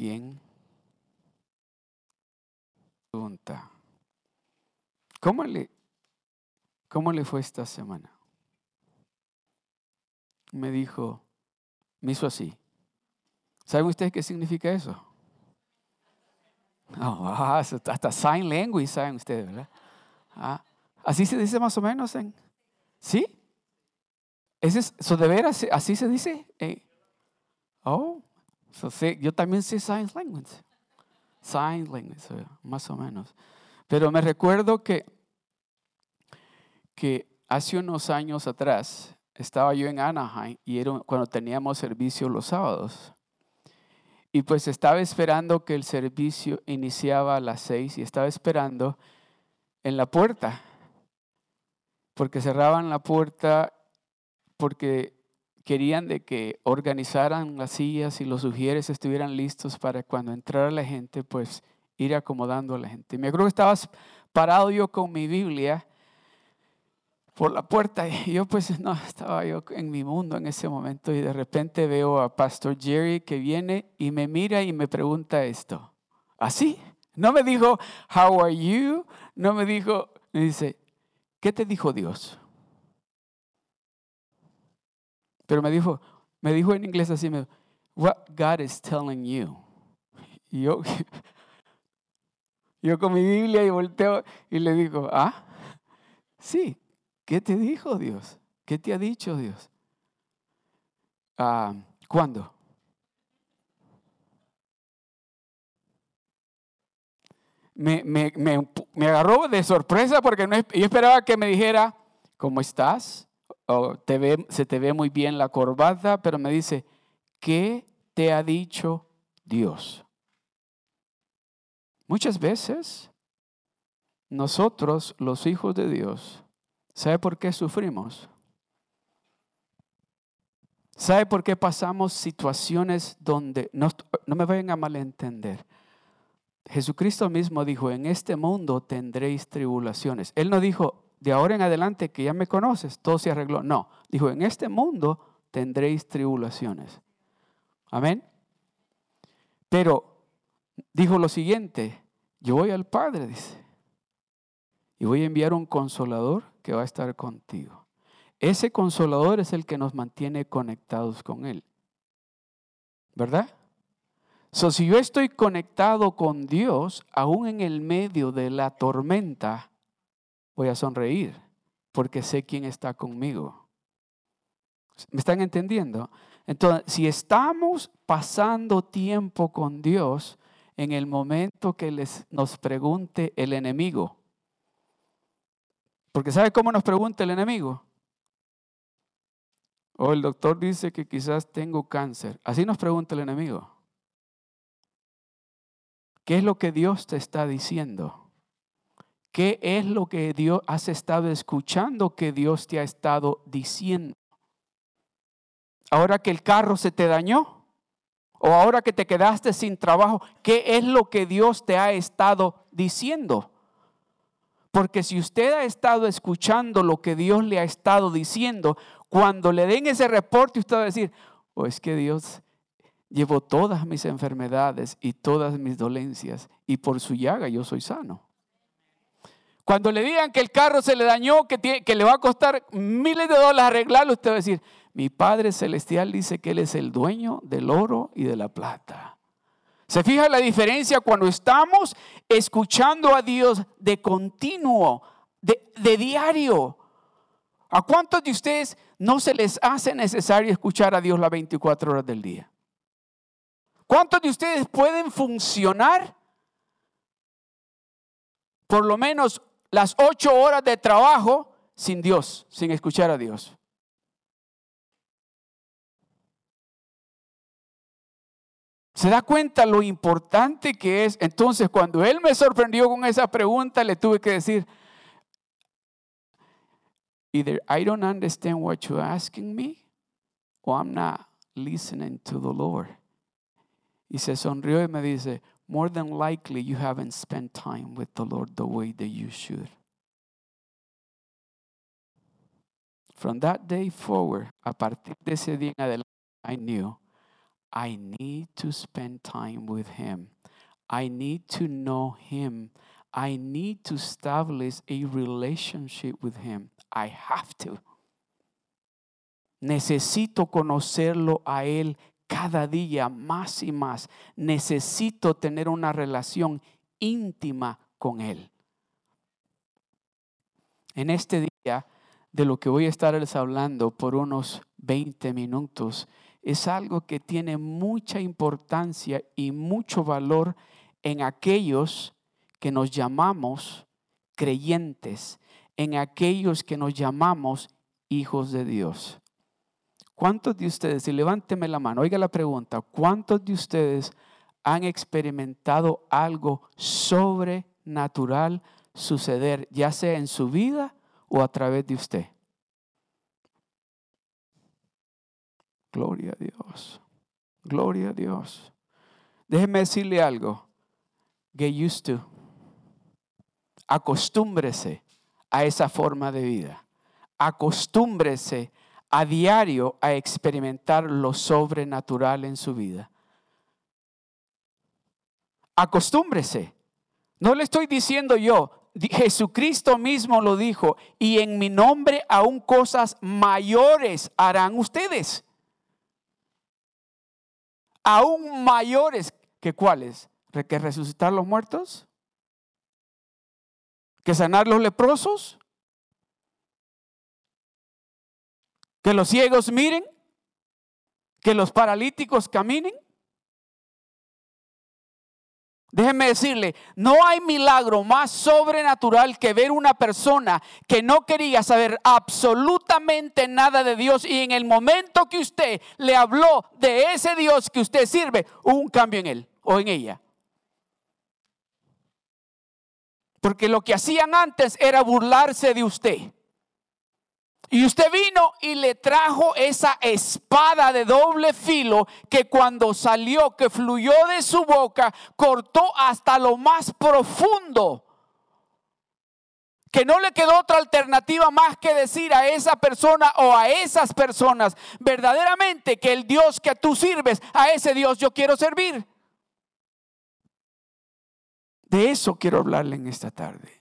alguien, pregunta, ¿cómo le, cómo le fue esta semana? Me dijo, me hizo así. ¿Saben ustedes qué significa eso? Oh, ah, hasta sign language saben ustedes, ¿verdad? Ah, así se dice más o menos en... ¿Sí? ¿Eso de veras así se dice? Eh, oh, yo también sé sign language. Sign language, más o menos. Pero me recuerdo que, que hace unos años atrás estaba yo en Anaheim y era cuando teníamos servicio los sábados. Y pues estaba esperando que el servicio iniciaba a las seis y estaba esperando en la puerta, porque cerraban la puerta porque querían de que organizaran las sillas y los sugieres estuvieran listos para cuando entrara la gente, pues ir acomodando a la gente. Me acuerdo que estabas parado yo con mi Biblia por la puerta y yo pues no, estaba yo en mi mundo en ese momento y de repente veo a Pastor Jerry que viene y me mira y me pregunta esto. Así, no me dijo, how are you? No me dijo, me dice, ¿qué te dijo Dios? Pero me dijo, me dijo en inglés así, me what God is telling you. Y yo, yo con mi Biblia y volteo y le digo, ah, sí, ¿Qué te dijo Dios? ¿Qué te ha dicho Dios? Ah, ¿Cuándo? Me, agarró de sorpresa porque yo esperaba que me dijera, ¿cómo estás? Te ve, se te ve muy bien la corbata, pero me dice, ¿qué te ha dicho Dios? Muchas veces nosotros, los hijos de Dios, ¿Sabe por qué sufrimos? ¿Sabe por qué pasamos situaciones donde, no, no me vayan a malentender, Jesucristo mismo dijo, en este mundo tendréis tribulaciones. Él no dijo, de ahora en adelante que ya me conoces, todo se arregló. No, dijo, en este mundo tendréis tribulaciones. Amén. Pero dijo lo siguiente, yo voy al Padre, dice, y voy a enviar un consolador que va a estar contigo. Ese consolador es el que nos mantiene conectados con Él. ¿Verdad? So, si yo estoy conectado con Dios, aún en el medio de la tormenta, voy a sonreír porque sé quién está conmigo. ¿Me están entendiendo? Entonces, si estamos pasando tiempo con Dios, en el momento que les, nos pregunte el enemigo, porque ¿sabe cómo nos pregunta el enemigo? O el doctor dice que quizás tengo cáncer. Así nos pregunta el enemigo. ¿Qué es lo que Dios te está diciendo? ¿Qué es lo que Dios has estado escuchando que Dios te ha estado diciendo? Ahora que el carro se te dañó o ahora que te quedaste sin trabajo, ¿qué es lo que Dios te ha estado diciendo? Porque si usted ha estado escuchando lo que Dios le ha estado diciendo, cuando le den ese reporte, usted va a decir, oh, es que Dios llevó todas mis enfermedades y todas mis dolencias y por su llaga yo soy sano. Cuando le digan que el carro se le dañó, que, que le va a costar miles de dólares arreglarlo, usted va a decir, mi Padre Celestial dice que Él es el dueño del oro y de la plata. ¿Se fija la diferencia cuando estamos escuchando a Dios de continuo, de, diario? ¿A cuántos de ustedes no se les hace necesario escuchar a Dios las 24 horas del día? ¿Cuántos de ustedes pueden funcionar por lo menos las 8 horas de trabajo sin Dios, sin escuchar a Dios? ¿Se da cuenta lo importante que es? Entonces, cuando él me sorprendió con esa pregunta, le tuve que decir, either I don't understand what you're asking me, or I'm not listening to the Lord. Y se sonrió y me dice, more than likely you haven't spent time with the Lord the way that you should. From that day forward, a partir de ese día en adelante, I knew I need to spend time with Him. I need to know Him. I need to establish a relationship with Him. I have to. Necesito conocerlo a Él cada día más y más. Necesito tener una relación íntima con Él. En este día, de lo que voy a estarles hablando por unos 20 minutos, es algo que tiene mucha importancia y mucho valor en aquellos que nos llamamos creyentes, en aquellos que nos llamamos hijos de Dios. ¿Cuántos de ustedes, y levánteme la mano, oiga la pregunta, ¿cuántos de ustedes han experimentado algo sobrenatural suceder, ya sea en su vida o a través de usted? Gloria a Dios. Gloria a Dios. Déjeme decirle algo. Get used to. Acostúmbrese a esa forma de vida. Acostúmbrese a diario a experimentar lo sobrenatural en su vida. Acostúmbrese. No le estoy diciendo yo, Jesucristo mismo lo dijo, y en mi nombre aún cosas mayores harán ustedes aún mayores que cuáles, que resucitar los muertos, que sanar los leprosos, que los ciegos miren, que los paralíticos caminen. Déjeme decirle, no hay milagro más sobrenatural que ver una persona que no quería saber absolutamente nada de Dios y en el momento que usted le habló de ese Dios que usted sirve, hubo un cambio en él o en ella. Porque lo que hacían antes era burlarse de usted. Y usted vino y le trajo esa espada de doble filo que cuando salió, que fluyó de su boca, cortó hasta lo más profundo. Que no le quedó otra alternativa más que decir a esa persona o a esas personas verdaderamente que el Dios que tú sirves, a ese Dios yo quiero servir. De eso quiero hablarle en esta tarde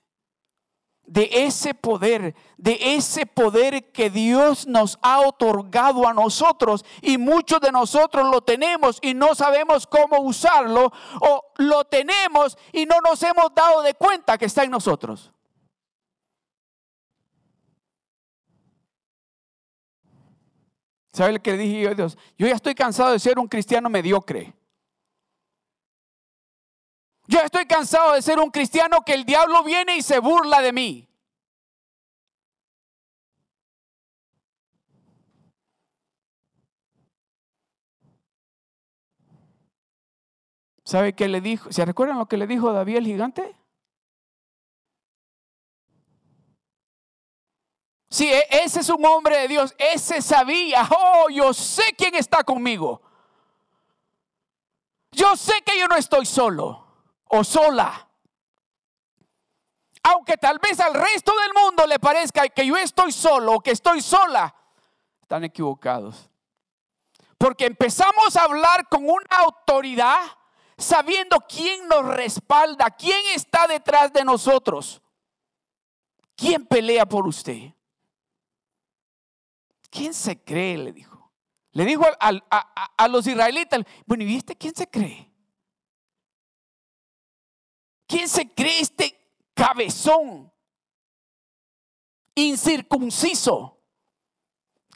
de ese poder, de ese poder que Dios nos ha otorgado a nosotros y muchos de nosotros lo tenemos y no sabemos cómo usarlo o lo tenemos y no nos hemos dado de cuenta que está en nosotros. ¿Sabe lo que le dije yo a Dios? Yo ya estoy cansado de ser un cristiano mediocre. Yo estoy cansado de ser un cristiano que el diablo viene y se burla de mí. ¿Sabe qué le dijo? ¿Se recuerdan lo que le dijo David el gigante? Sí, e-, ese es un hombre de Dios. Ese sabía, oh, yo sé quién está conmigo. Yo sé que yo no estoy solo o sola. Aunque tal vez al resto del mundo le parezca que yo estoy solo o que estoy sola, están equivocados. Porque empezamos a hablar con una autoridad sabiendo quién nos respalda, quién está detrás de nosotros. ¿Quién pelea por usted? ¿Quién se cree? Le dijo. Le dijo a, a los israelitas, bueno, ¿y viste quién se cree? ¿Quién se cree este cabezón incircunciso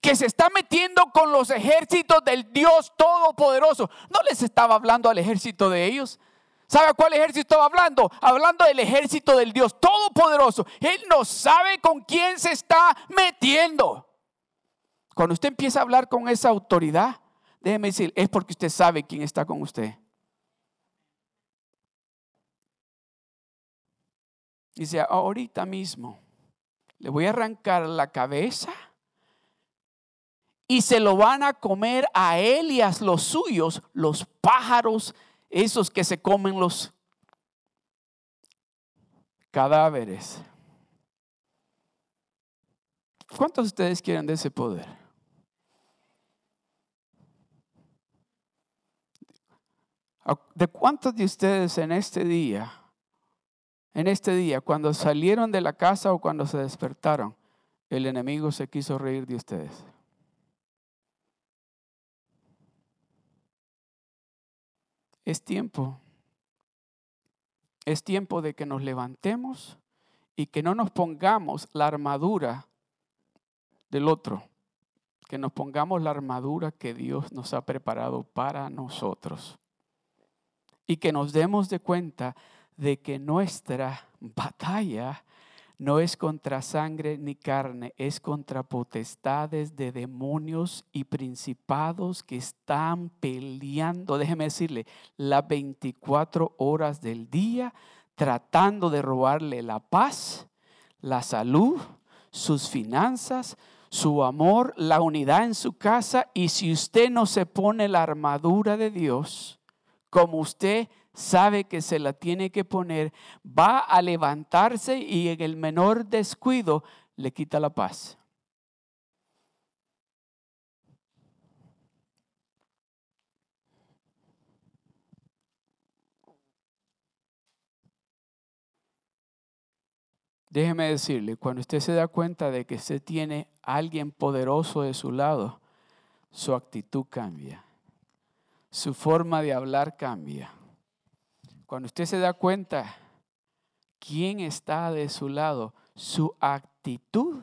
que se está metiendo con los ejércitos del Dios Todopoderoso? No les estaba hablando al ejército de ellos. ¿Sabe cuál ejército estaba hablando? Hablando del ejército del Dios Todopoderoso. Él no sabe con quién se está metiendo. Cuando usted empieza a hablar con esa autoridad, déjeme decir, es porque usted sabe quién está con usted. Dice, ahorita mismo le voy a arrancar la cabeza y se lo van a comer a él y a los suyos, los pájaros, esos que se comen los cadáveres. ¿Cuántos de ustedes quieren de ese poder? ¿De cuántos de ustedes en este día, en este día, cuando salieron de la casa o cuando se despertaron, el enemigo se quiso reír de ustedes? Es tiempo. Es tiempo de que nos levantemos y que no nos pongamos la armadura del otro, que nos pongamos la armadura que Dios nos ha preparado para nosotros y que nos demos de cuenta de que nuestra batalla no es contra sangre ni carne, es contra potestades de demonios y principados que están peleando, déjeme decirle, las 24 horas del día, tratando de robarle la paz, la salud, sus finanzas, su amor, la unidad en su casa. Y si usted no se pone la armadura de Dios, como usted sabe que se la tiene que poner, va a levantarse y en el menor descuido le quita la paz. Déjeme decirle, cuando usted se da cuenta de que usted tiene alguien poderoso de su lado, su actitud cambia, su forma de hablar cambia. Cuando usted se da cuenta quién está de su lado, su actitud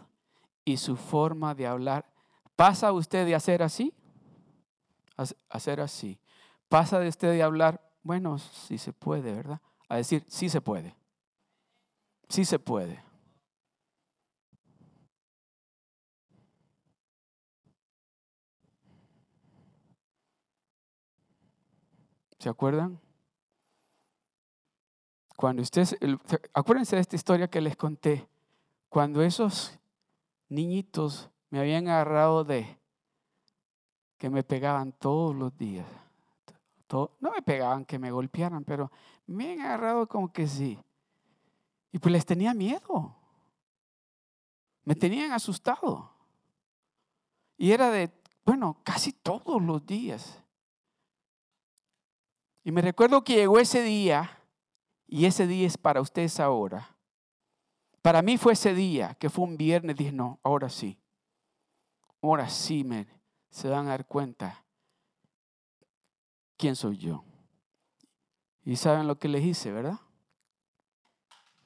y su forma de hablar, ¿pasa usted de hacer así? Hacer así. ¿Pasa de usted de hablar, bueno, sí se puede, ¿verdad? A decir, sí se puede. Sí se puede. ¿Se acuerdan? Cuando ustedes, acuérdense de esta historia que les conté, cuando esos niñitos me habían agarrado de que me pegaban todos los días. no me pegaban que me golpearan, pero me han agarrado como que sí. Y pues les tenía miedo. Me tenían asustado. Y era de, bueno, casi todos los días. Y me recuerdo que llegó ese día y ese día es para ustedes ahora. Para mí fue ese día, que fue un viernes, dije, no, ahora sí. Ahora sí, me, se van a dar cuenta quién soy yo. Y saben lo que les hice, ¿verdad?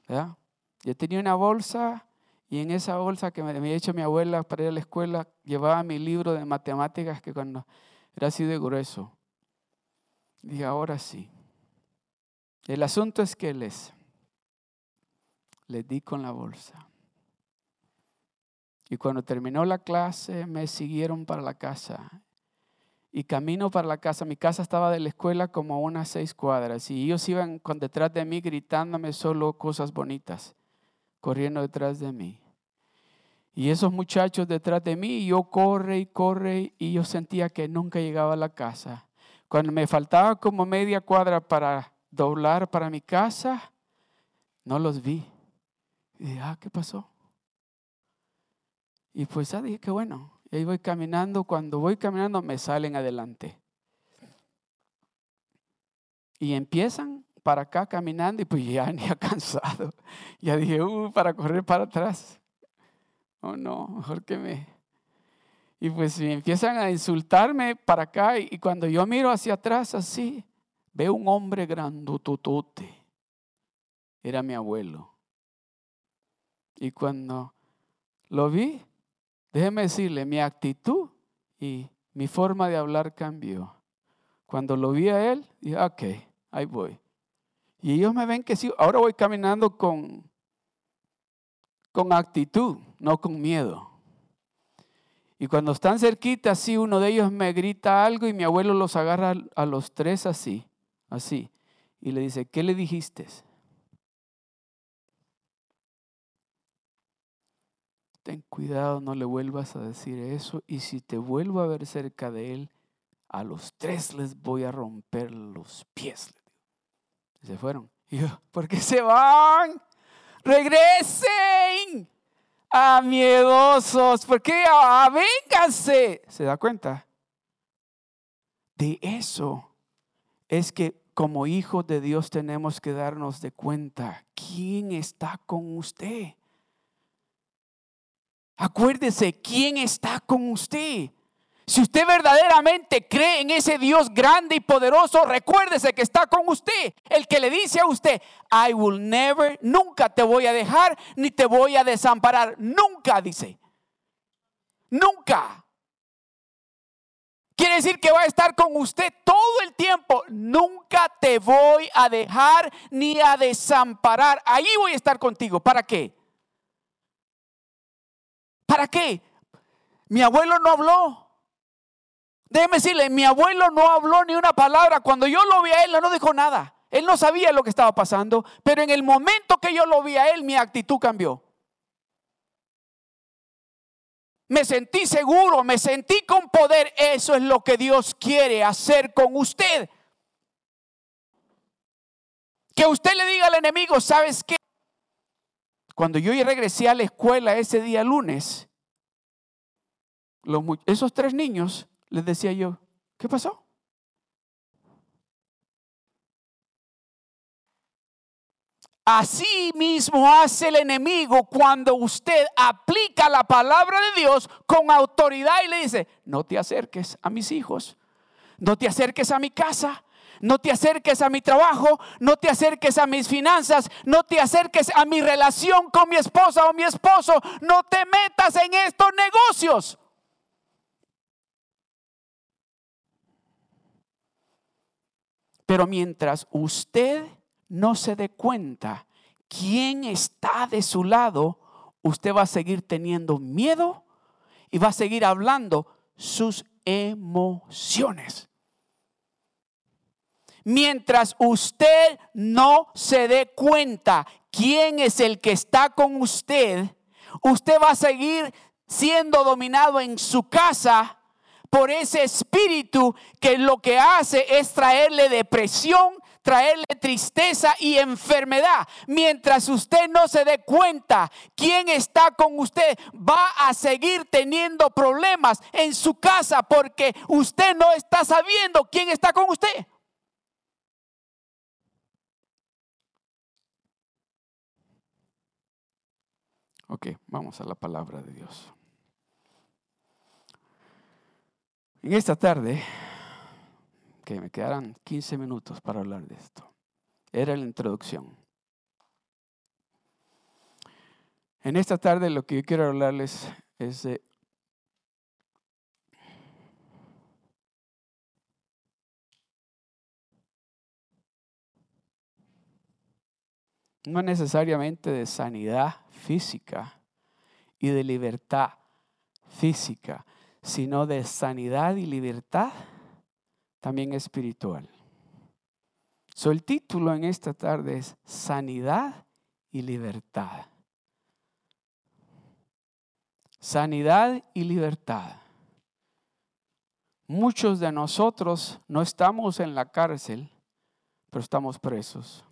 ¿verdad? Yo tenía una bolsa y en esa bolsa que me había hecho mi abuela para ir a la escuela, llevaba mi libro de matemáticas que cuando era así de grueso. Dije, ahora sí. El asunto es que les, les di con la bolsa. Y cuando terminó la clase, me siguieron para la casa. Y camino para la casa. Mi casa estaba de la escuela como unas seis cuadras. Y ellos iban con detrás de mí gritándome solo cosas bonitas, corriendo detrás de mí. Y esos muchachos detrás de mí, yo corre y corre y yo sentía que nunca llegaba a la casa. Cuando me faltaba como media cuadra para doblar para mi casa, no los vi. Y dije, ah, ¿qué pasó? Y pues ya dije que bueno, y ahí voy caminando, cuando voy caminando me salen adelante. Y empiezan para acá caminando y pues ya ni ha cansado. Ya dije, uh, para correr para atrás. Oh no, mejor que me... Y pues empiezan a insultarme para acá y cuando yo miro hacia atrás así, Veo un hombre grandototote. Era mi abuelo. Y cuando lo vi, déjeme decirle, mi actitud y mi forma de hablar cambió. Cuando lo vi a él, dije, ok, ahí voy. Y ellos me ven que sí, ahora voy caminando con, con actitud, no con miedo. Y cuando están cerquita, así uno de ellos me grita algo y mi abuelo los agarra a los tres así así, y le dice, ¿qué le dijiste? Ten cuidado, no le vuelvas a decir eso, y si te vuelvo a ver cerca de él, a los tres les voy a romper los pies. se fueron. Y yo, ¿por qué se van? Regresen. Ah, miedosos, ¿por qué? Ah, vénganse. ¿Se da cuenta? De eso es que como hijos de Dios tenemos que darnos de cuenta quién está con usted. Acuérdese quién está con usted. Si usted verdaderamente cree en ese Dios grande y poderoso, recuérdese que está con usted. El que le dice a usted, I will never, nunca te voy a dejar ni te voy a desamparar. Nunca, dice. Nunca. Quiere decir que va a estar con usted todo el tiempo. Nunca te voy a dejar ni a desamparar. Ahí voy a estar contigo. ¿Para qué? ¿Para qué? Mi abuelo no habló. Déjeme decirle, mi abuelo no habló ni una palabra. Cuando yo lo vi a él, no dijo nada. Él no sabía lo que estaba pasando, pero en el momento que yo lo vi a él, mi actitud cambió. Me sentí seguro, me sentí con poder. Eso es lo que Dios quiere hacer con usted. Que usted le diga al enemigo, ¿sabes qué? Cuando yo regresé a la escuela ese día lunes, esos tres niños les decía yo, ¿qué pasó? Así mismo hace el enemigo cuando usted aplica la palabra de Dios con autoridad y le dice, no te acerques a mis hijos, no te acerques a mi casa, no te acerques a mi trabajo, no te acerques a mis finanzas, no te acerques a mi relación con mi esposa o mi esposo, no te metas en estos negocios. Pero mientras usted no se dé cuenta quién está de su lado, usted va a seguir teniendo miedo y va a seguir hablando sus emociones. Mientras usted no se dé cuenta quién es el que está con usted, usted va a seguir siendo dominado en su casa por ese espíritu que lo que hace es traerle depresión, traerle tristeza y enfermedad. Mientras usted no se dé cuenta quién está con usted, va a seguir teniendo problemas en su casa porque usted no está sabiendo quién está con usted. Ok, vamos a la palabra de Dios. En esta tarde, que me quedaran 15 minutos para hablar de esto, era la introducción. En esta tarde lo que yo quiero hablarles es de no necesariamente de sanidad física y de libertad física, sino de sanidad y libertad también espiritual. So, el título en esta tarde es Sanidad y Libertad. Sanidad y libertad. Muchos de nosotros no estamos en la cárcel, pero estamos presos.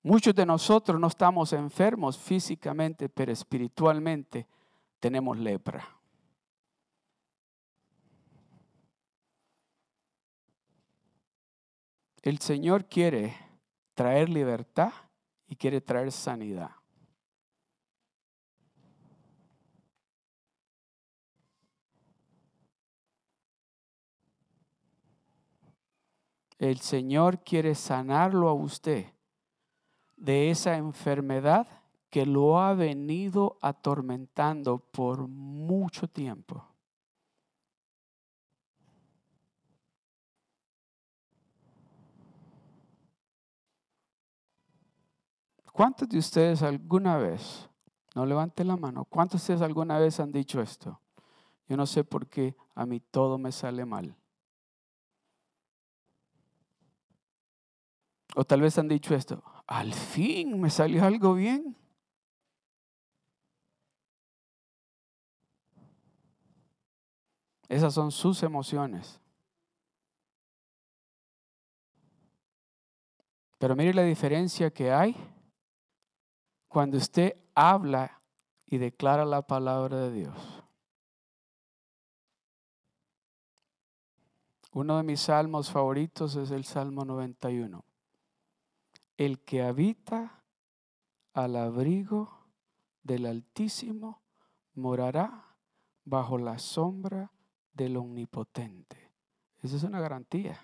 Muchos de nosotros no estamos enfermos físicamente, pero espiritualmente tenemos lepra. El Señor quiere traer libertad y quiere traer sanidad. El Señor quiere sanarlo a usted de esa enfermedad que lo ha venido atormentando por mucho tiempo. ¿Cuántos de ustedes alguna vez, no levante la mano, cuántos de ustedes alguna vez han dicho esto? Yo no sé por qué a mí todo me sale mal. O tal vez han dicho esto, al fin me salió algo bien. Esas son sus emociones. Pero mire la diferencia que hay cuando usted habla y declara la palabra de Dios. Uno de mis salmos favoritos es el Salmo 91. El que habita al abrigo del Altísimo morará bajo la sombra del Omnipotente. Esa es una garantía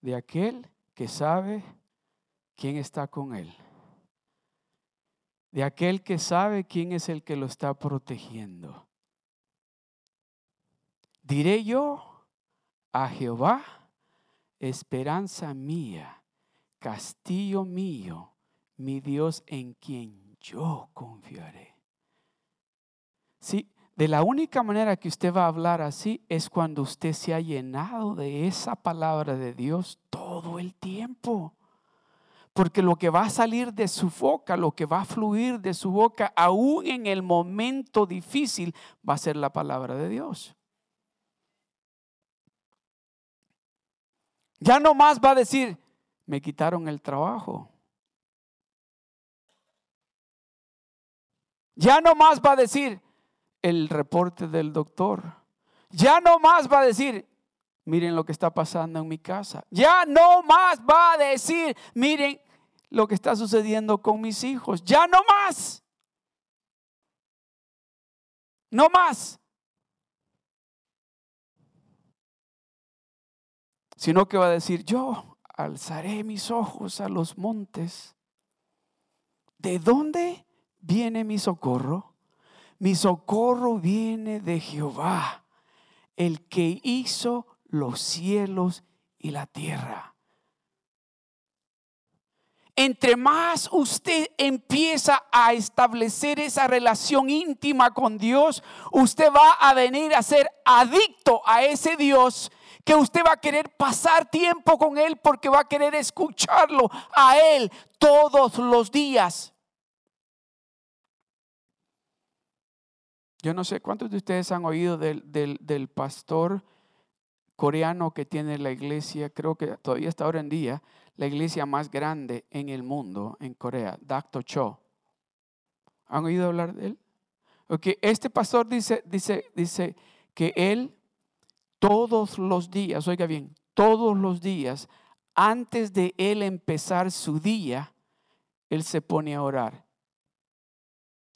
de aquel que sabe quién está con él. De aquel que sabe quién es el que lo está protegiendo. Diré yo a Jehová, esperanza mía, castillo mío, mi Dios en quien yo confiaré. Sí, de la única manera que usted va a hablar así es cuando usted se ha llenado de esa palabra de Dios todo el tiempo. Porque lo que va a salir de su boca, lo que va a fluir de su boca, aún en el momento difícil, va a ser la palabra de Dios. Ya no más va a decir, me quitaron el trabajo. Ya no más va a decir el reporte del doctor. Ya no más va a decir, miren lo que está pasando en mi casa. Ya no más va a decir, miren lo que está sucediendo con mis hijos. Ya no más. No más. Sino que va a decir, yo alzaré mis ojos a los montes. ¿De dónde viene mi socorro? Mi socorro viene de Jehová, el que hizo los cielos y la tierra. Entre más usted empieza a establecer esa relación íntima con Dios, usted va a venir a ser adicto a ese Dios que usted va a querer pasar tiempo con Él porque va a querer escucharlo a Él todos los días. Yo no sé cuántos de ustedes han oído del, pastor coreano que tiene la iglesia, creo que todavía está ahora en día, la iglesia más grande en el mundo, en Corea, Dr. Cho. ¿Han oído hablar de él? Okay. Este pastor dice, dice, dice que él todos los días, oiga bien, todos los días, antes de él empezar su día, él se pone a orar.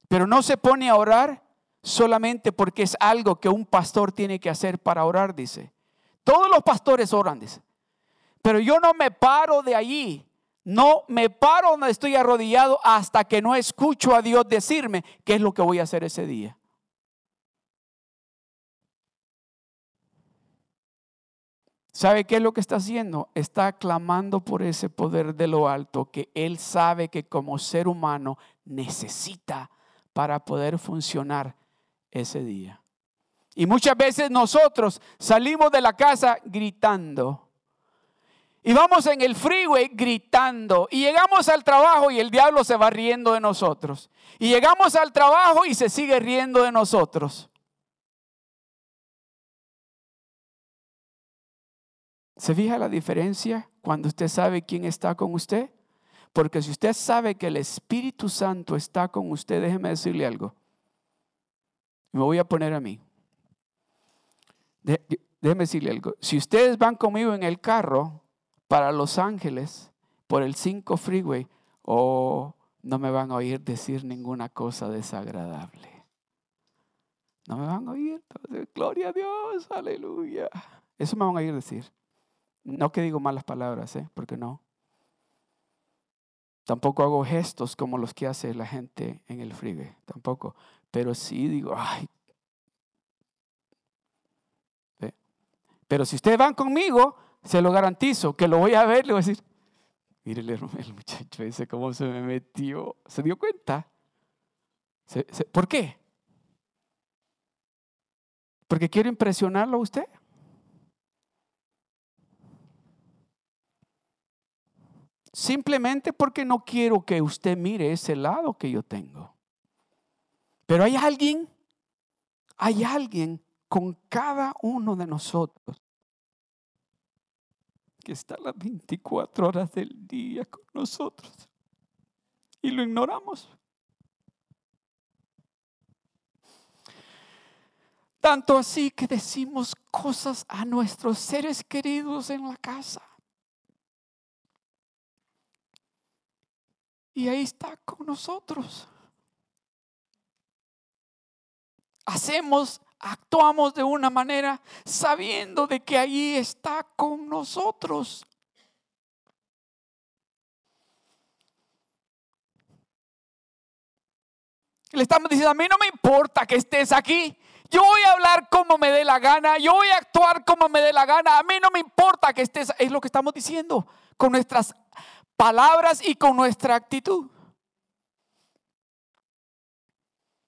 Pero no se pone a orar solamente porque es algo que un pastor tiene que hacer para orar, dice. Todos los pastores oran, dice. Pero yo no me paro de allí. No me paro donde estoy arrodillado hasta que no escucho a Dios decirme qué es lo que voy a hacer ese día. ¿Sabe qué es lo que está haciendo? Está clamando por ese poder de lo alto que él sabe que como ser humano necesita para poder funcionar ese día. Y muchas veces nosotros salimos de la casa gritando. Y vamos en el freeway gritando. Y llegamos al trabajo y el diablo se va riendo de nosotros. Y llegamos al trabajo y se sigue riendo de nosotros. ¿Se fija la diferencia cuando usted sabe quién está con usted? Porque si usted sabe que el Espíritu Santo está con usted, déjeme decirle algo. Me voy a poner a mí. déjeme decirle algo. Si ustedes van conmigo en el carro para Los Ángeles por el 5 Freeway, oh, no me van a oír decir ninguna cosa desagradable. No me van a oír. Gloria a Dios, aleluya. Eso me van a oír decir. No que digo malas palabras, ¿eh? porque no. Tampoco hago gestos como los que hace la gente en el freeway. Tampoco. Pero sí digo, ay. Pero si ustedes van conmigo, se lo garantizo, que lo voy a ver, le voy a decir, mire el muchacho ese cómo se me metió. ¿Se dio cuenta? por qué? ¿Porque quiero impresionarlo a usted? Simplemente porque no quiero que usted mire ese lado que yo tengo. Pero hay alguien, hay alguien con cada uno de nosotros está las 24 horas del día con nosotros. Y lo ignoramos. Tanto así que decimos cosas a nuestros seres queridos en la casa. Y ahí está con nosotros. Hacemos actuamos de una manera sabiendo de que allí está con nosotros. Le estamos diciendo, a mí no me importa que estés aquí. Yo voy a hablar como me dé la gana. Yo voy a actuar como me dé la gana. A mí no me importa que estés. Es lo que estamos diciendo con nuestras palabras y con nuestra actitud.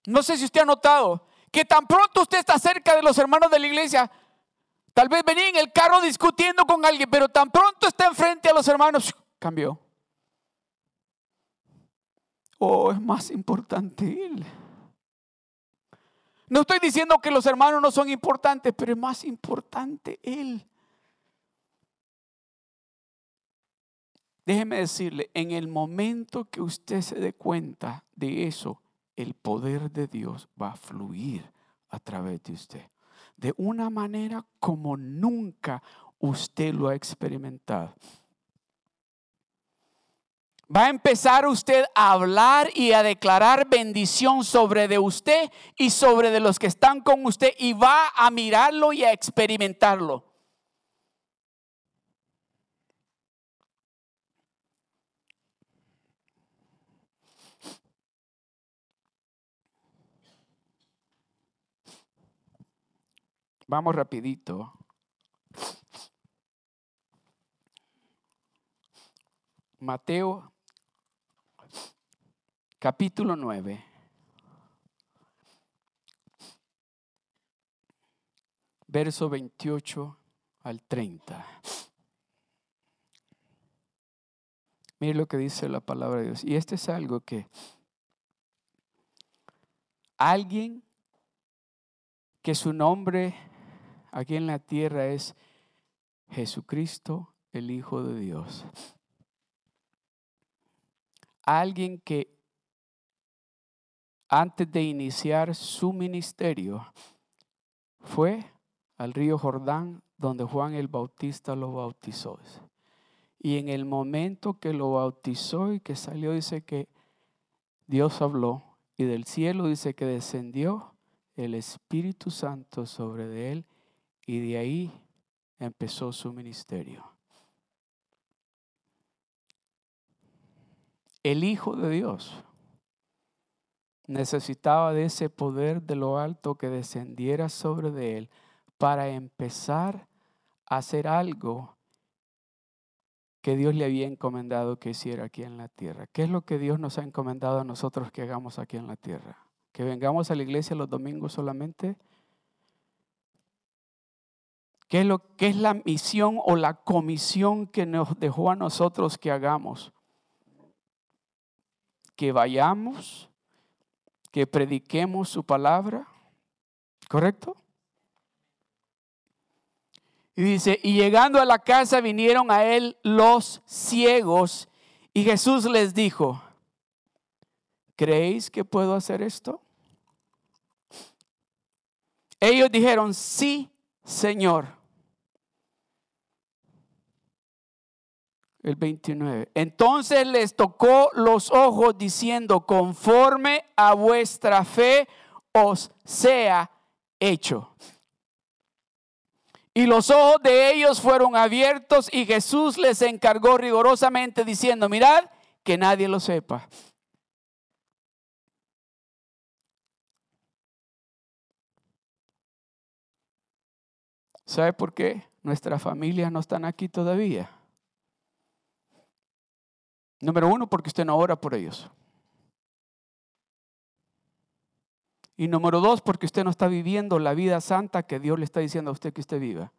No sé si usted ha notado que tan pronto usted está cerca de los hermanos de la iglesia, tal vez venía en el carro discutiendo con alguien, pero tan pronto está enfrente a los hermanos, cambió. Oh, es más importante Él. No estoy diciendo que los hermanos no son importantes, pero es más importante Él. Déjeme decirle, en el momento que usted se dé cuenta de eso, el poder de Dios va a fluir a través de usted. De una manera como nunca usted lo ha experimentado va a empezar usted a hablar y a declarar bendición sobre de usted y sobre de los que están con usted y va a mirarlo y a experimentarlo. Vamos rapidito. Mateo capítulo 9. Verso 28 al 30. Mire lo que dice la palabra de Dios. Y este es algo que alguien que su nombre aquí en la tierra es Jesucristo, el Hijo de Dios. Alguien que antes de iniciar su ministerio, fue al río Jordán donde Juan el Bautista lo bautizó. Y en el momento que lo bautizó y que salió, dice que Dios habló y del cielo dice que descendió el Espíritu Santo sobre de él y de ahí empezó su ministerio. El Hijo de Dios necesitaba de ese poder de lo alto que descendiera sobre de él para empezar a hacer algo que Dios le había encomendado que hiciera aquí en la tierra. ¿Qué es lo que Dios nos ha encomendado a nosotros que hagamos aquí en la tierra? ¿Que vengamos a la iglesia los domingos solamente? ¿Qué es, lo, qué es la misión o la comisión que nos dejó a nosotros que hagamos? Que vayamos que prediquemos su palabra. ¿Correcto? Y dice, y llegando a la casa vinieron a él los ciegos y Jesús les dijo, ¿creéis que puedo hacer esto? Ellos dijeron, sí, Señor. El 29. Entonces les tocó los ojos diciendo, conforme a vuestra fe os sea hecho. Y los ojos de ellos fueron abiertos y Jesús les encargó rigurosamente diciendo, mirad, que nadie lo sepa. ¿Sabe por qué? Nuestras familias no están aquí todavía Número uno, porque usted no ora por ellos. Y número dos, porque usted no está viviendo la vida santa que Dios le está diciendo a usted que usted viva.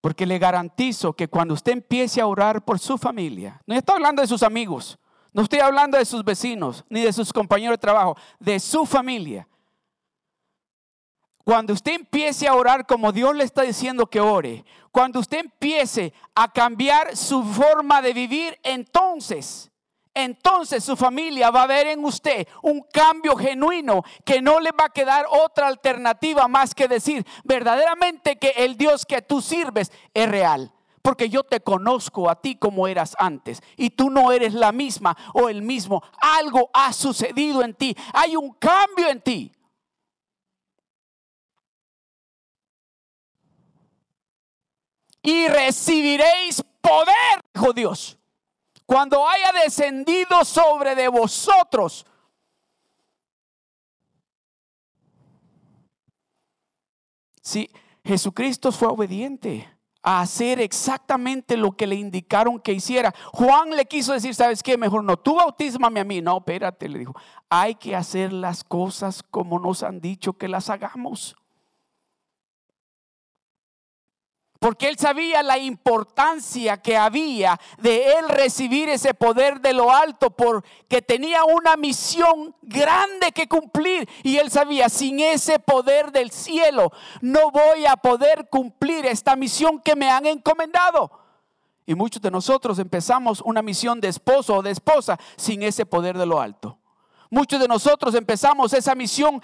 Porque le garantizo que cuando usted empiece a orar por su familia, no estoy hablando de sus amigos, no estoy hablando de sus vecinos, ni de sus compañeros de trabajo, de su familia. Cuando usted empiece a orar como Dios le está diciendo que ore, cuando usted empiece a cambiar su forma de vivir, entonces, entonces su familia va a ver en usted un cambio genuino que no le va a quedar otra alternativa más que decir verdaderamente que el Dios que tú sirves es real. Porque yo te conozco a ti como eras antes y tú no eres la misma o el mismo. Algo ha sucedido en ti. Hay un cambio en ti. Y recibiréis poder, dijo Dios cuando haya descendido sobre de vosotros. Si Jesucristo fue obediente a hacer exactamente lo que le indicaron que hiciera. Juan le quiso decir, ¿sabes qué? Mejor no, tú bautízame a mí. No, espérate, le dijo, hay que hacer las cosas como nos han dicho que las hagamos. Porque él sabía la importancia que había de él recibir ese poder de lo alto, porque tenía una misión grande que cumplir. Y él sabía, sin ese poder del cielo, no voy a poder cumplir esta misión que me han encomendado. Y muchos de nosotros empezamos una misión de esposo o de esposa sin ese poder de lo alto. Muchos de nosotros empezamos esa misión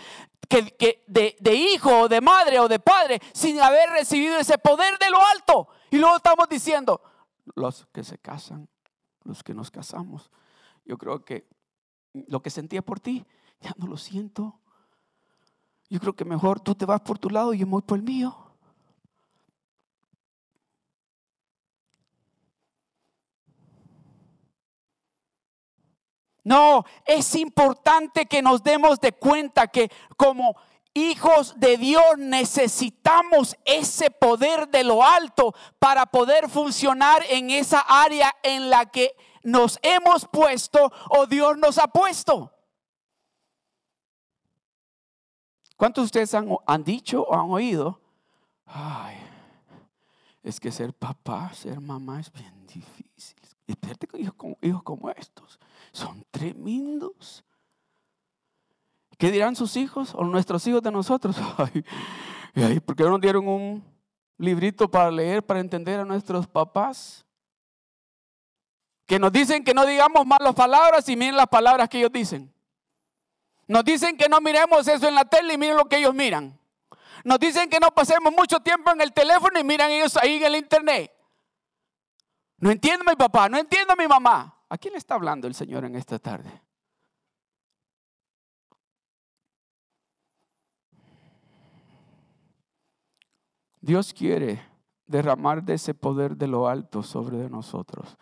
que, de, hijo o de madre o de padre sin haber recibido ese poder de lo alto. Y luego estamos diciendo, los que se casan, los que nos casamos, yo creo que lo que sentía por ti, ya no lo siento. Yo creo que mejor tú te vas por tu lado y yo voy por el mío. No, es importante que nos demos de cuenta que como hijos de Dios necesitamos ese poder de lo alto para poder funcionar en esa área en la que nos hemos puesto o Dios nos ha puesto. ¿Cuántos de ustedes han, dicho o han oído? Ay, es que ser papá, ser mamá es bien difícil. Espérate con hijos como estos son tremendos. ¿Qué dirán sus hijos o nuestros hijos de nosotros? Ay, ¿Por qué no nos dieron un librito para leer, para entender a nuestros papás? Que nos dicen que no digamos malas palabras y miren las palabras que ellos dicen. Nos dicen que no miremos eso en la tele y miren lo que ellos miran. Nos dicen que no pasemos mucho tiempo en el teléfono y miran ellos ahí en el internet. No entiendo a mi papá, no entiendo a mi mamá. ¿A quién le está hablando el Señor en esta tarde? Dios quiere derramar de ese poder de lo alto sobre de nosotros.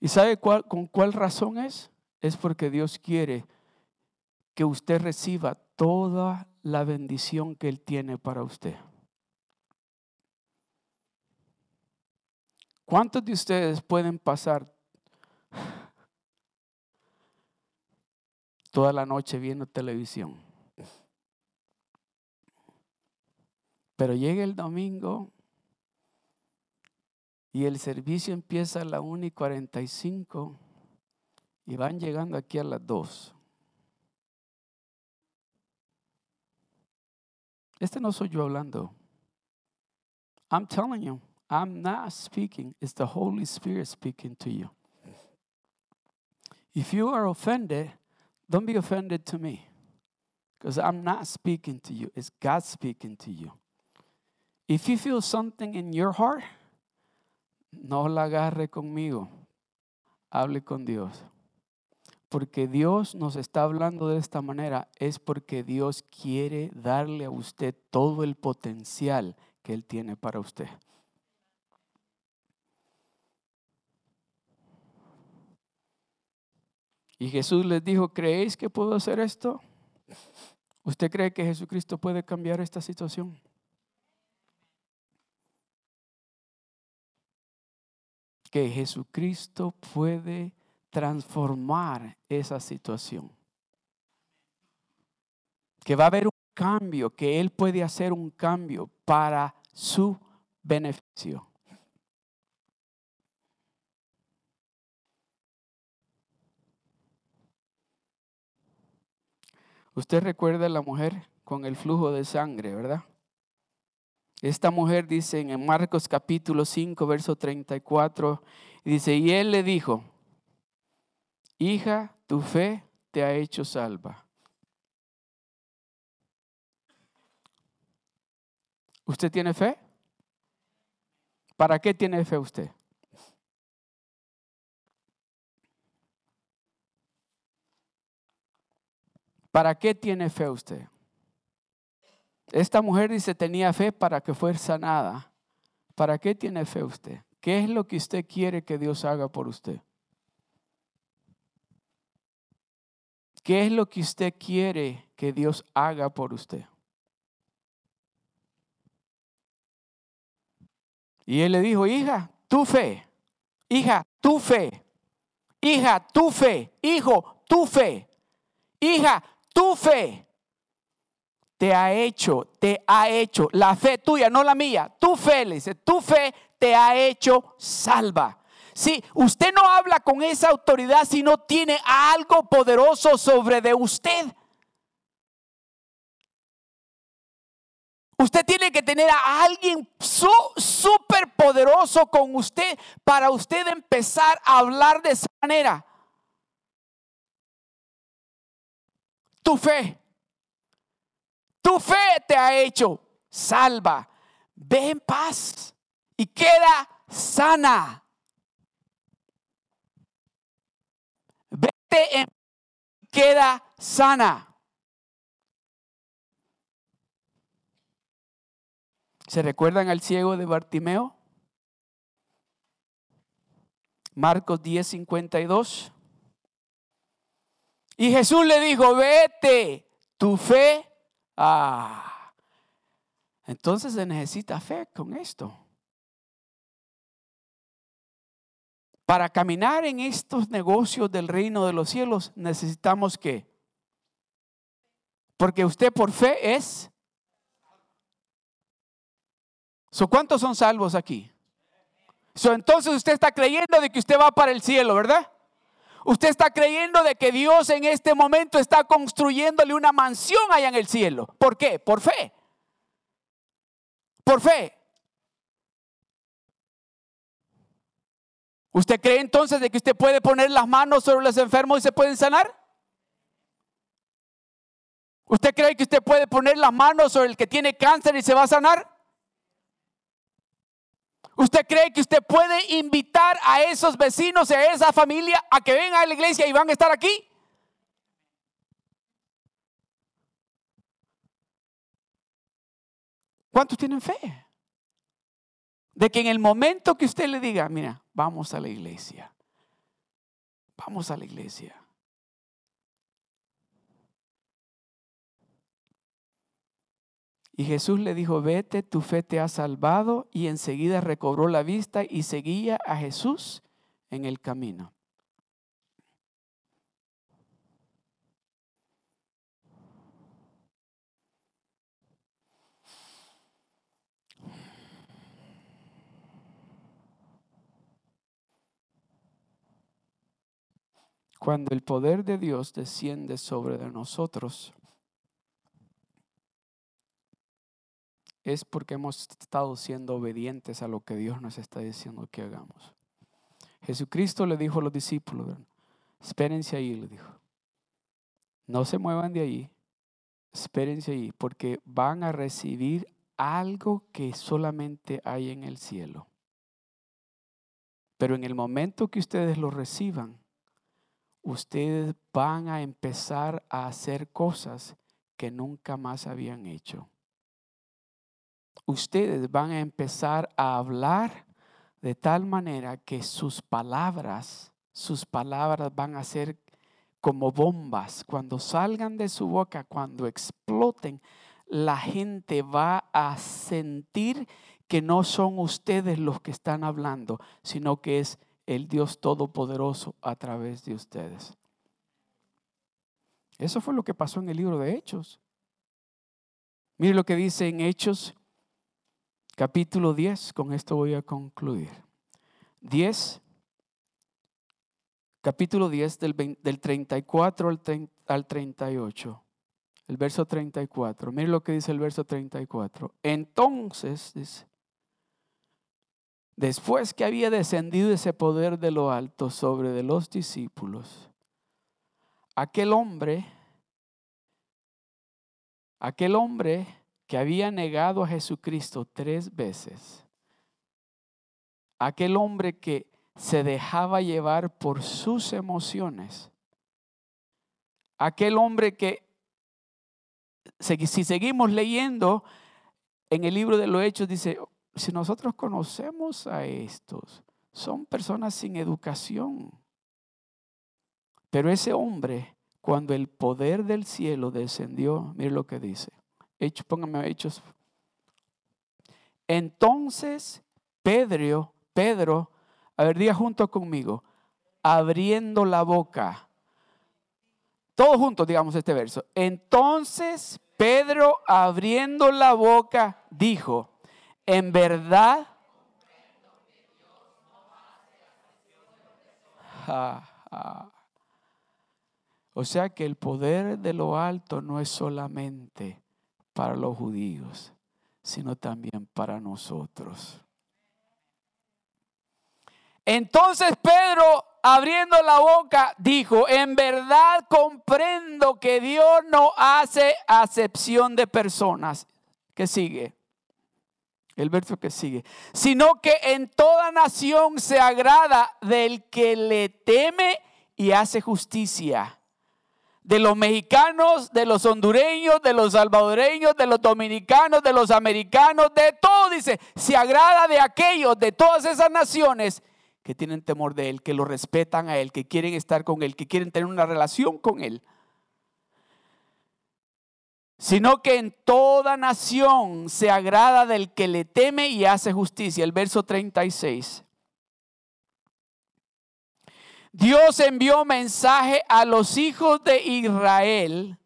¿Y sabe cuál, con cuál razón es? Es porque Dios quiere que usted reciba toda la bendición que Él tiene para usted. ¿Cuántos de ustedes pueden pasar toda la noche viendo televisión. Pero llega el domingo y el servicio empieza a las 1 y 45 y van llegando aquí a las 2. Este no soy yo hablando. I'm telling you, I'm not speaking. It's the Holy Spirit speaking to you. If you are offended, don't be offended to me. Because I'm not speaking to you, it's God speaking to you. If you feel something in your heart, no la agarre conmigo. Hable con Dios. Porque Dios nos está hablando de esta manera, es porque Dios quiere darle a usted todo el potencial que Él tiene para usted. Y Jesús les dijo, ¿creéis que puedo hacer esto? ¿Usted cree que Jesucristo puede cambiar esta situación? Que Jesucristo puede transformar esa situación. Que va a haber un cambio, que Él puede hacer un cambio para su beneficio. Usted recuerda a la mujer con el flujo de sangre, ¿verdad? Esta mujer dice en Marcos capítulo 5, verso 34, dice, y él le dijo, hija, tu fe te ha hecho salva. ¿Usted tiene fe? ¿Para qué tiene fe usted? ¿Para qué tiene fe usted? Esta mujer dice tenía fe para que fuera sanada. ¿Para qué tiene fe usted? ¿Qué es lo que usted quiere que Dios haga por usted? ¿Qué es lo que usted quiere que Dios haga por usted? Y él le dijo, hija, tu fe, hija, tu fe, hija, tu fe, hijo, tu fe, hija, tu fe te ha hecho, te ha hecho, la fe tuya, no la mía, tu fe, le dice, tu fe te ha hecho salva. Si usted no habla con esa autoridad si no tiene algo poderoso sobre de usted. Usted tiene que tener a alguien súper poderoso con usted para usted empezar a hablar de esa manera. Tu fe. Tu fe te ha hecho salva. Ve en paz y queda sana. Vete en queda sana. ¿Se recuerdan al ciego de Bartimeo? Marcos 10, 52. Y Jesús le dijo, vete, tu fe. Ah, entonces se necesita fe con esto. Para caminar en estos negocios del reino de los cielos necesitamos que, porque usted por fe es ¿Cuántos son salvos aquí? entonces usted está creyendo de que usted va para el cielo, ¿verdad? Usted está creyendo de que Dios en este momento está construyéndole una mansión allá en el cielo. ¿Por qué? Por fe. Por fe. ¿Usted cree entonces de que usted puede poner las manos sobre los enfermos y se pueden sanar? ¿Usted cree que usted puede poner las manos sobre el que tiene cáncer y se va a sanar? ¿Usted cree que usted puede invitar a esos vecinos y a esa familia a que vengan a la iglesia y van a estar aquí? ¿Cuántos tienen fe? De que en el momento que usted le diga, mira, vamos a la iglesia, vamos a la iglesia. Y Jesús le dijo, vete, tu fe te ha salvado. Y enseguida recobró la vista y seguía a Jesús en el camino. Cuando el poder de Dios desciende sobre nosotros, es porque hemos estado siendo obedientes a lo que Dios nos está diciendo que hagamos. Jesucristo le dijo a los discípulos, espérense ahí, le dijo. No se muevan de ahí, espérense ahí, porque van a recibir algo que solamente hay en el cielo. Pero en el momento que ustedes lo reciban, ustedes van a empezar a hacer cosas que nunca más habían hecho ustedes van a empezar a hablar de tal manera que sus palabras, sus palabras van a ser como bombas. Cuando salgan de su boca, cuando exploten, la gente va a sentir que no son ustedes los que están hablando, sino que es el Dios Todopoderoso a través de ustedes. Eso fue lo que pasó en el libro de Hechos. Mire lo que dice en Hechos capítulo 10, con esto voy a concluir. 10, capítulo 10 del, del 34 al, al 38. El verso 34. Mire lo que dice el verso 34. Entonces, dice, después que había descendido ese poder de lo alto sobre de los discípulos, aquel hombre, aquel hombre que había negado a Jesucristo tres veces, aquel hombre que se dejaba llevar por sus emociones, aquel hombre que, si seguimos leyendo en el libro de los Hechos, dice, si nosotros conocemos a estos, son personas sin educación. Pero ese hombre, cuando el poder del cielo descendió, mire lo que dice. Hechos, póngame hechos. Entonces Pedro, Pedro, a ver, diga junto conmigo, abriendo la boca. Todos juntos digamos este verso. Entonces Pedro, abriendo la boca, dijo, en verdad, o sea que el poder de lo alto no es solamente para los judíos, sino también para nosotros. Entonces Pedro, abriendo la boca, dijo, en verdad comprendo que Dios no hace acepción de personas. ¿Qué sigue? El verso que sigue. Sino que en toda nación se agrada del que le teme y hace justicia. De los mexicanos, de los hondureños, de los salvadoreños, de los dominicanos, de los americanos, de todo, dice, se agrada de aquellos, de todas esas naciones que tienen temor de Él, que lo respetan a Él, que quieren estar con Él, que quieren tener una relación con Él sino que en toda nación se agrada del que le teme y hace justicia. El verso 36. Dios envió mensaje a los hijos de Israel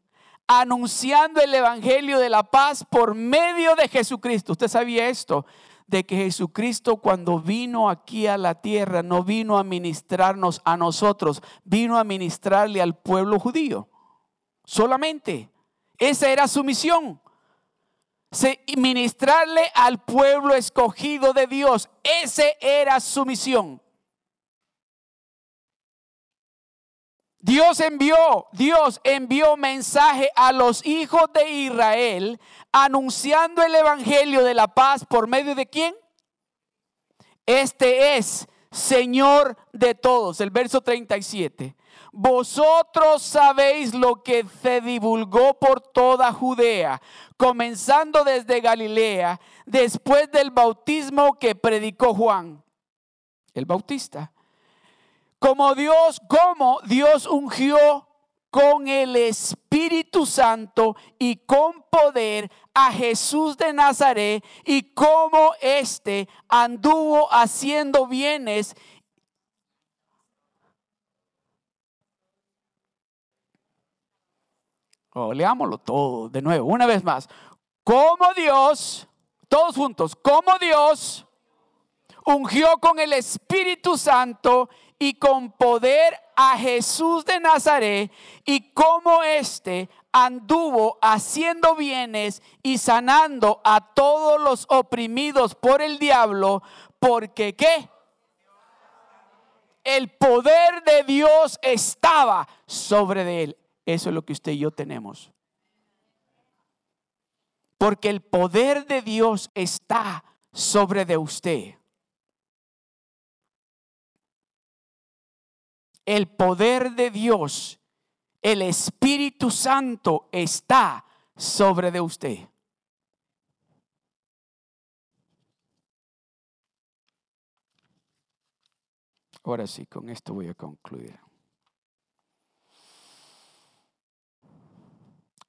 anunciando el Evangelio de la paz por medio de Jesucristo. ¿Usted sabía esto? De que Jesucristo cuando vino aquí a la tierra no vino a ministrarnos a nosotros, vino a ministrarle al pueblo judío. Solamente. Esa era su misión. ministrarle al pueblo escogido de Dios. Esa era su misión. Dios envió, Dios envió mensaje a los hijos de Israel anunciando el evangelio de la paz por medio de quién? Este es Señor de todos. El verso 37. Vosotros sabéis lo que se divulgó por toda Judea, comenzando desde Galilea, después del bautismo que predicó Juan, el Bautista. Como Dios, como Dios ungió con el Espíritu Santo y con poder a Jesús de Nazaret y como éste anduvo haciendo bienes Oh, leámoslo todo de nuevo, una vez más. Como Dios, todos juntos, como Dios ungió con el Espíritu Santo y con poder a Jesús de Nazaret y como éste anduvo haciendo bienes y sanando a todos los oprimidos por el diablo, porque qué? El poder de Dios estaba sobre de él. Eso es lo que usted y yo tenemos. Porque el poder de Dios está sobre de usted. El poder de Dios, el Espíritu Santo está sobre de usted. Ahora sí, con esto voy a concluir.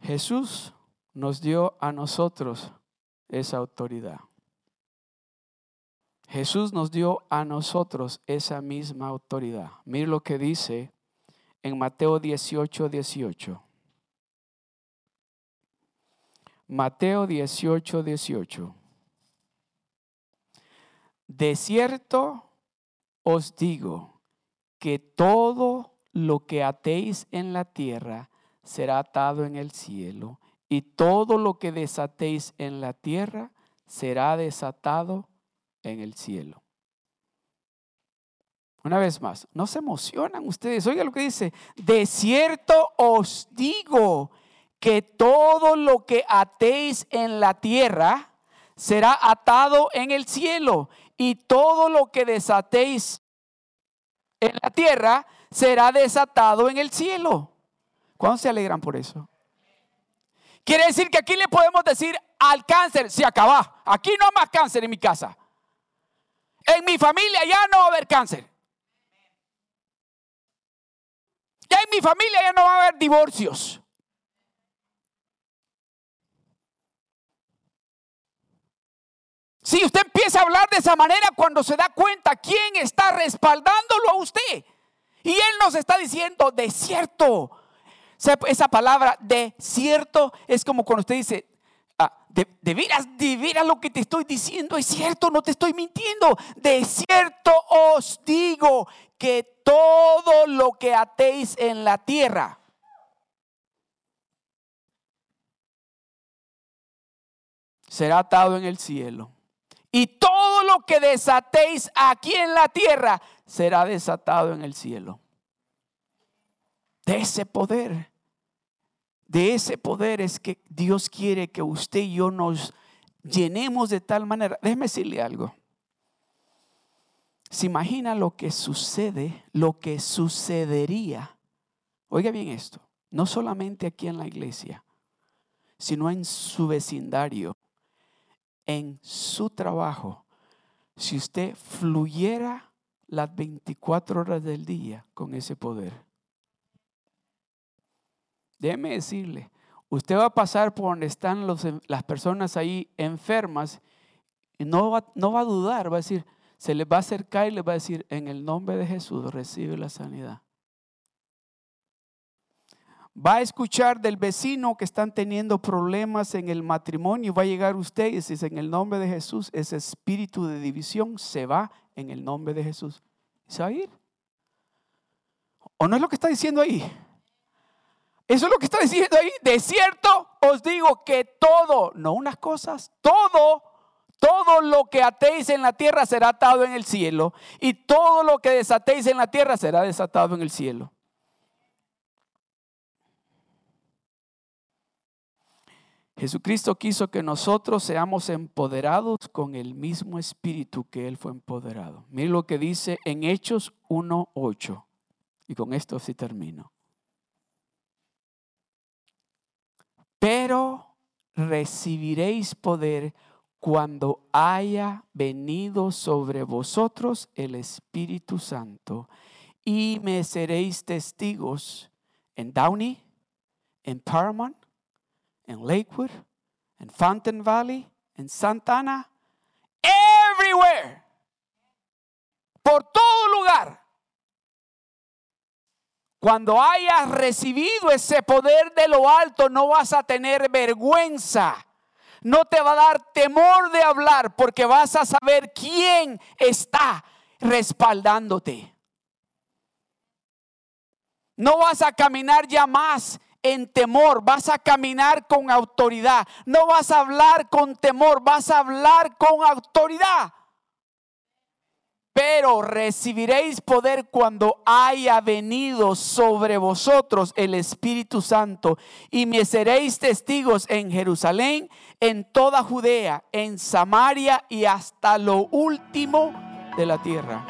Jesús nos dio a nosotros esa autoridad. Jesús nos dio a nosotros esa misma autoridad. Mire lo que dice en Mateo 18, 18. Mateo 18, 18. De cierto os digo que todo lo que atéis en la tierra será atado en el cielo, y todo lo que desatéis en la tierra será desatado en el cielo. Una vez más, no se emocionan ustedes. Oiga lo que dice. De cierto os digo que todo lo que atéis en la tierra será atado en el cielo y todo lo que desatéis en la tierra será desatado en el cielo. ¿Cuándo se alegran por eso? Quiere decir que aquí le podemos decir al cáncer, se acaba. Aquí no hay más cáncer en mi casa. En mi familia ya no va a haber cáncer. Ya en mi familia ya no va a haber divorcios. Si usted empieza a hablar de esa manera cuando se da cuenta quién está respaldándolo a usted. Y él nos está diciendo, de cierto, esa palabra de cierto es como cuando usted dice, ah, de, de, veras, de veras lo que te estoy diciendo es cierto, no te estoy mintiendo. De cierto os digo que todo lo que atéis en la tierra será atado en el cielo. Y todo lo que desatéis aquí en la tierra será desatado en el cielo. De ese poder, de ese poder es que Dios quiere que usted y yo nos llenemos de tal manera. Déjeme decirle algo. Se imagina lo que sucede, lo que sucedería. Oiga bien esto, no solamente aquí en la iglesia, sino en su vecindario, en su trabajo, si usted fluyera las 24 horas del día con ese poder. Déjeme decirle, usted va a pasar por donde están las personas ahí enfermas y no va, no va a dudar, va a decir, se les va a acercar y le va a decir, en el nombre de Jesús recibe la sanidad. Va a escuchar del vecino que están teniendo problemas en el matrimonio. Va a llegar usted y dice, en el nombre de Jesús, ese espíritu de división se va en el nombre de Jesús. ¿Se va a ir? ¿O no es lo que está diciendo ahí? Eso es lo que está diciendo ahí. De cierto os digo que todo, no unas cosas, todo todo lo que atéis en la tierra será atado en el cielo y todo lo que desatéis en la tierra será desatado en el cielo. Jesucristo quiso que nosotros seamos empoderados con el mismo espíritu que Él fue empoderado. Mire lo que dice en Hechos 1.8. Y con esto sí termino. Pero recibiréis poder cuando haya venido sobre vosotros el Espíritu Santo y me seréis testigos en Downey, en Paramount, en Lakewood, en Fountain Valley, en Santana, everywhere, por todo lugar. Cuando hayas recibido ese poder de lo alto, no vas a tener vergüenza no te va a dar temor de hablar porque vas a saber quién está respaldándote. No vas a caminar ya más en temor, vas a caminar con autoridad. No vas a hablar con temor, vas a hablar con autoridad pero recibiréis poder cuando haya venido sobre vosotros el Espíritu Santo y me seréis testigos en Jerusalén, en toda Judea, en Samaria y hasta lo último de la tierra.